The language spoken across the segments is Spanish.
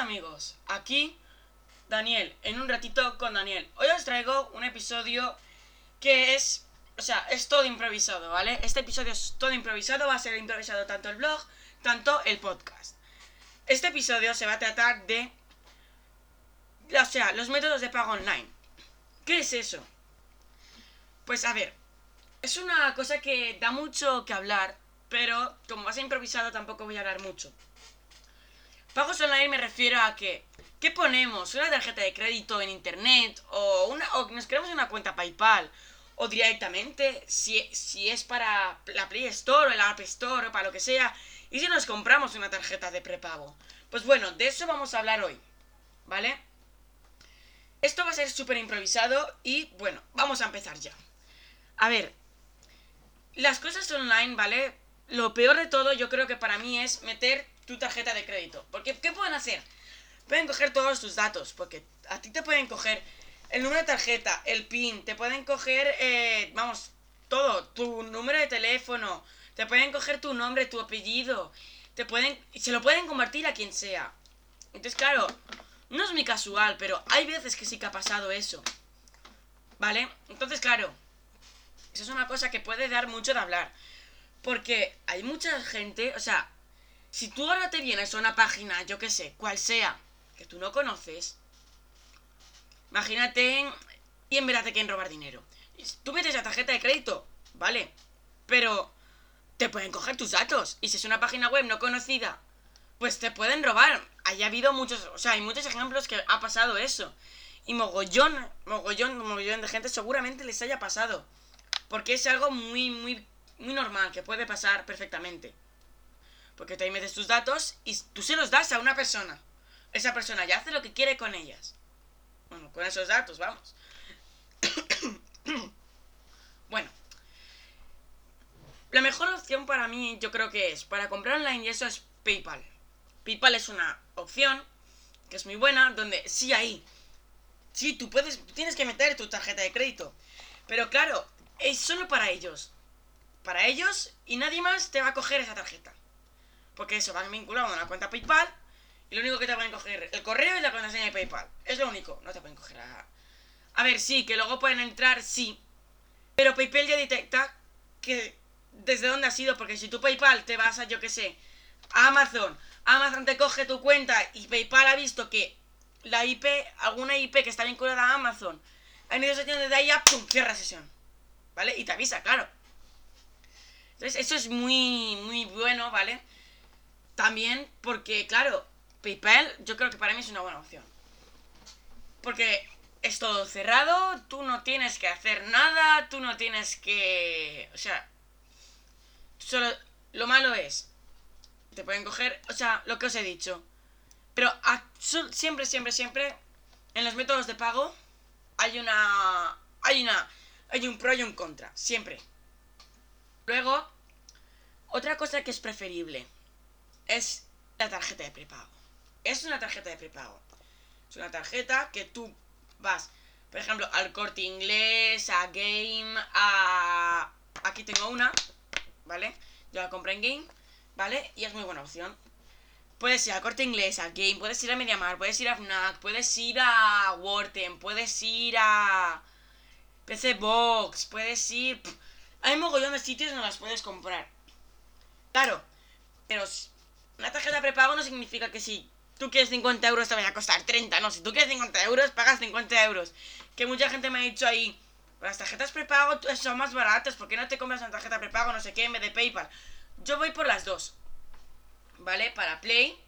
Amigos, aquí Daniel, en un ratito con Daniel. Hoy os traigo un episodio que es, o sea, es todo improvisado, ¿vale? Este episodio es todo improvisado, va a ser improvisado tanto el blog, tanto el podcast. Este episodio se va a tratar de, o sea, los métodos de pago online. ¿Qué es eso? Pues a ver, es una cosa que da mucho que hablar, pero como va a ser improvisado tampoco voy a hablar mucho. Pagos online me refiero a que, ¿qué ponemos? ¿Una tarjeta de crédito en internet? ¿O, una, o nos creamos una cuenta PayPal? ¿O directamente, si, si es para la Play Store o el App Store o para lo que sea? ¿Y si nos compramos una tarjeta de prepago? Pues bueno, de eso vamos a hablar hoy, ¿vale? Esto va a ser súper improvisado y bueno, vamos a empezar ya. A ver, las cosas online, ¿vale? Lo peor de todo yo creo que para mí es meter tu tarjeta de crédito. Porque, ¿qué pueden hacer? Pueden coger todos tus datos, porque a ti te pueden coger el número de tarjeta, el PIN, te pueden coger, eh, vamos, todo, tu número de teléfono, te pueden coger tu nombre, tu apellido, te pueden, se lo pueden convertir a quien sea. Entonces, claro, no es muy casual, pero hay veces que sí que ha pasado eso. ¿Vale? Entonces, claro, eso es una cosa que puede dar mucho de hablar. Porque hay mucha gente, o sea, si tú ahora te vienes a una página, yo que sé, cual sea, que tú no conoces, imagínate y en verdad te quieren robar dinero. Tú metes la tarjeta de crédito, vale, pero te pueden coger tus datos. Y si es una página web no conocida, pues te pueden robar. Hay habido muchos, o sea, hay muchos ejemplos que ha pasado eso. Y mogollón, mogollón, mogollón de gente seguramente les haya pasado. Porque es algo muy, muy, muy normal, que puede pasar perfectamente. Porque te ahí metes tus datos y tú se los das a una persona. Esa persona ya hace lo que quiere con ellas. Bueno, con esos datos, vamos. bueno. La mejor opción para mí yo creo que es, para comprar online y eso es PayPal. PayPal es una opción que es muy buena, donde sí hay. Sí, tú puedes, tienes que meter tu tarjeta de crédito. Pero claro, es solo para ellos. Para ellos y nadie más te va a coger esa tarjeta. Porque eso va vinculado a una cuenta PayPal y lo único que te pueden coger el correo y la contraseña de PayPal. Es lo único, no te pueden coger a... A ver, sí, que luego pueden entrar, sí. Pero PayPal ya detecta que desde dónde ha sido, porque si tu PayPal te vas a, yo que sé, a Amazon, Amazon te coge tu cuenta y PayPal ha visto que la IP, alguna IP que está vinculada a Amazon, ha ido sesión desde ahí ya, ¡pum! cierra sesión. ¿Vale? Y te avisa, claro. Entonces, eso es muy, muy bueno, ¿vale? También porque, claro, PayPal yo creo que para mí es una buena opción. Porque es todo cerrado, tú no tienes que hacer nada, tú no tienes que... O sea, solo... Lo malo es, te pueden coger, o sea, lo que os he dicho. Pero siempre, siempre, siempre, en los métodos de pago hay una... Hay una... Hay un pro y un contra, siempre. Luego, otra cosa que es preferible es la tarjeta de prepago. Es una tarjeta de prepago. Es una tarjeta que tú vas, por ejemplo, al corte inglés, a Game, a... Aquí tengo una, ¿vale? Yo la compré en Game, ¿vale? Y es muy buena opción. Puedes ir al corte inglés, a Game, puedes ir a Mediamar, puedes ir a FNAC, puedes ir a Worten, puedes ir a PC Box, puedes ir... Hay mogollón de sitios donde las puedes comprar. Claro, pero una tarjeta prepago no significa que si tú quieres 50 euros te vaya a costar 30, no, si tú quieres 50 euros, pagas 50 euros. Que mucha gente me ha dicho ahí, las tarjetas prepago son más baratas, ¿por qué no te compras una tarjeta prepago, no sé qué, en vez de PayPal? Yo voy por las dos, ¿vale? Para Play,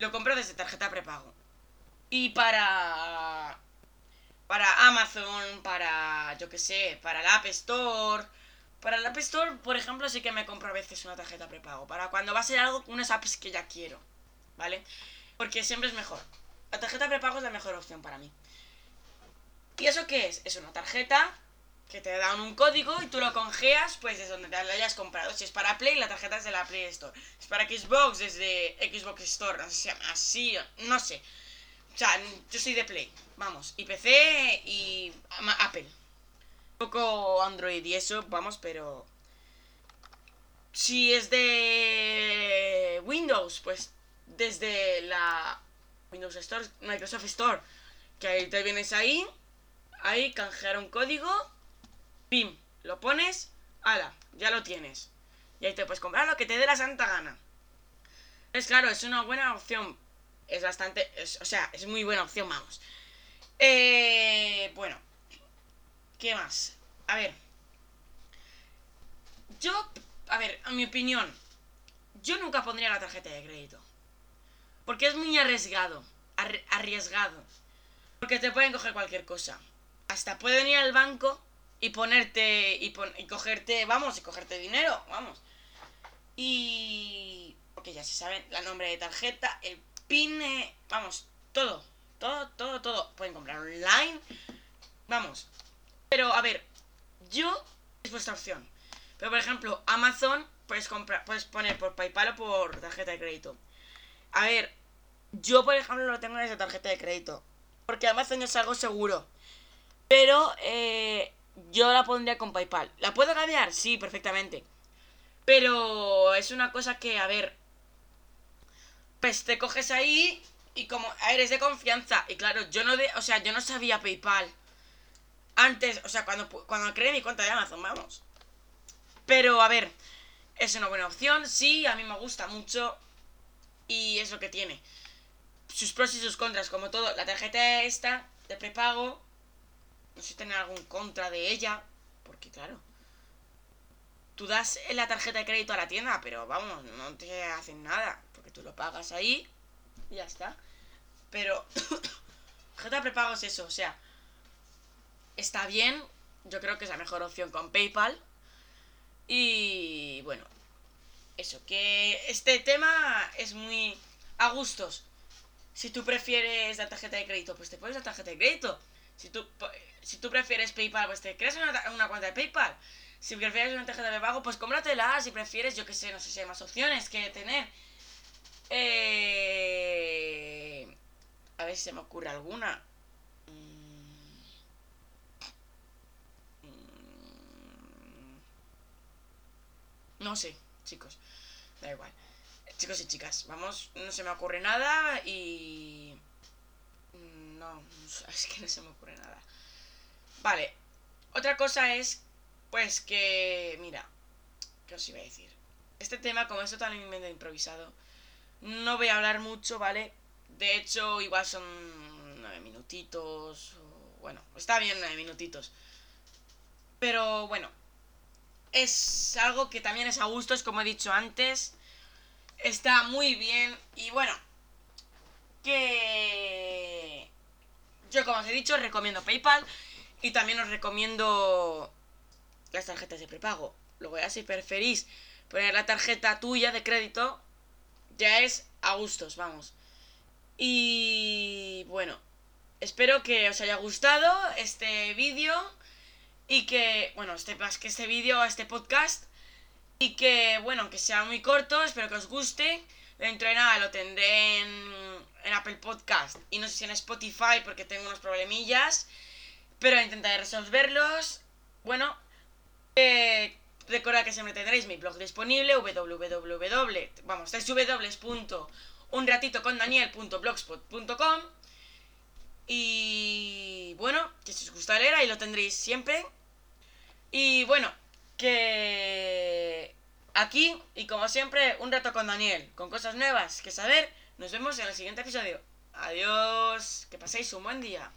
lo compro desde tarjeta prepago. Y para... Para Amazon, para, yo qué sé, para la App Store para el App Store, por ejemplo, sí que me compro a veces una tarjeta prepago. Para cuando va a ser algo, unas apps que ya quiero. ¿Vale? Porque siempre es mejor. La tarjeta prepago es la mejor opción para mí. ¿Y eso qué es? Es una tarjeta que te dan un código y tú lo congeas pues desde donde te la hayas comprado. Si es para Play, la tarjeta es de la Play Store. Si es para Xbox, desde Xbox Store. No sé se llama así, no sé. O sea, yo soy de Play, vamos. Y PC y Apple poco Android y eso, vamos, pero... Si es de Windows, pues desde la Windows Store, Microsoft Store. Que ahí te vienes ahí, ahí, canjear un código, pim, lo pones, ala, ya lo tienes. Y ahí te puedes comprar lo que te dé la santa gana. Es claro, es una buena opción. Es bastante, o sea, es muy buena opción, vamos. Eh, bueno, ¿qué más? A ver. Yo, a ver, a mi opinión, yo nunca pondría la tarjeta de crédito. Porque es muy arriesgado. arriesgado. Porque te pueden coger cualquier cosa. Hasta pueden ir al banco y ponerte. Y, y cogerte. Vamos, y cogerte dinero. Vamos. Y. Porque ya se saben el nombre de tarjeta, el PIN. Eh, vamos, todo. Todo, todo, todo. Pueden comprar online. Vamos. Pero, a ver. Yo. Es vuestra opción. Pero, por ejemplo, Amazon. Puedes comprar. Puedes poner por PayPal o por tarjeta de crédito. A ver, yo, por ejemplo, lo tengo en esa tarjeta de crédito. Porque Amazon es algo seguro. Pero eh, yo la pondría con PayPal. ¿La puedo cambiar? Sí, perfectamente. Pero es una cosa que, a ver. Pues te coges ahí y como eres de confianza. Y claro, yo no de, o sea, yo no sabía PayPal. Antes, o sea, cuando, cuando creé mi cuenta de Amazon, vamos. Pero, a ver, es una buena opción. Sí, a mí me gusta mucho. Y es lo que tiene sus pros y sus contras, como todo. La tarjeta esta de prepago, no sé si tiene algún contra de ella, porque claro, tú das la tarjeta de crédito a la tienda, pero vamos, no te hacen nada, porque tú lo pagas ahí y ya está. Pero, tarjeta prepago es eso, o sea, está bien, yo creo que es la mejor opción con PayPal. Y bueno, eso, que este tema es muy a gustos. Si tú prefieres la tarjeta de crédito, pues te pones la tarjeta de crédito. Si tú, si tú prefieres PayPal, pues te creas una, cuenta de PayPal. Si prefieres una tarjeta de pago, pues cómpratela. Si prefieres, yo qué sé, no sé si hay más opciones que tener. Eh... A ver si se me ocurre alguna. No sé, chicos. Da igual. Chicos y chicas, vamos, no se me ocurre nada y... No, es que no se me ocurre nada. Vale, otra cosa es, pues que, mira, ¿qué os iba a decir? Este tema, como es totalmente improvisado, no voy a hablar mucho, ¿vale? De hecho, igual son nueve minutitos, bueno, está bien nueve minutitos. Pero bueno, es algo que también es a gusto, es como he dicho antes está muy bien. Y bueno, que yo como os he dicho, recomiendo PayPal y también os recomiendo las tarjetas de prepago. Luego ya si preferís poner la tarjeta tuya de crédito, ya es a gustos, vamos. Y bueno, espero que os haya gustado este vídeo y que, bueno, este, más que este vídeo, este podcast, y que, bueno, aunque sea muy corto, espero que os guste. Dentro de nada lo tendré en, Apple Podcast y no sé si en Spotify porque tengo unos problemillas. Pero intentaré resolverlos. Bueno, eh, recordad que siempre tendréis mi blog disponible www, vamos, www.unratitocondaniel.blogspot.com y bueno, que si os gusta leer ahí lo tendréis siempre. Y bueno, que aquí, y como siempre, un rato con Daniel, con cosas nuevas que saber. Nos vemos en el siguiente episodio. Adiós, que paséis un buen día.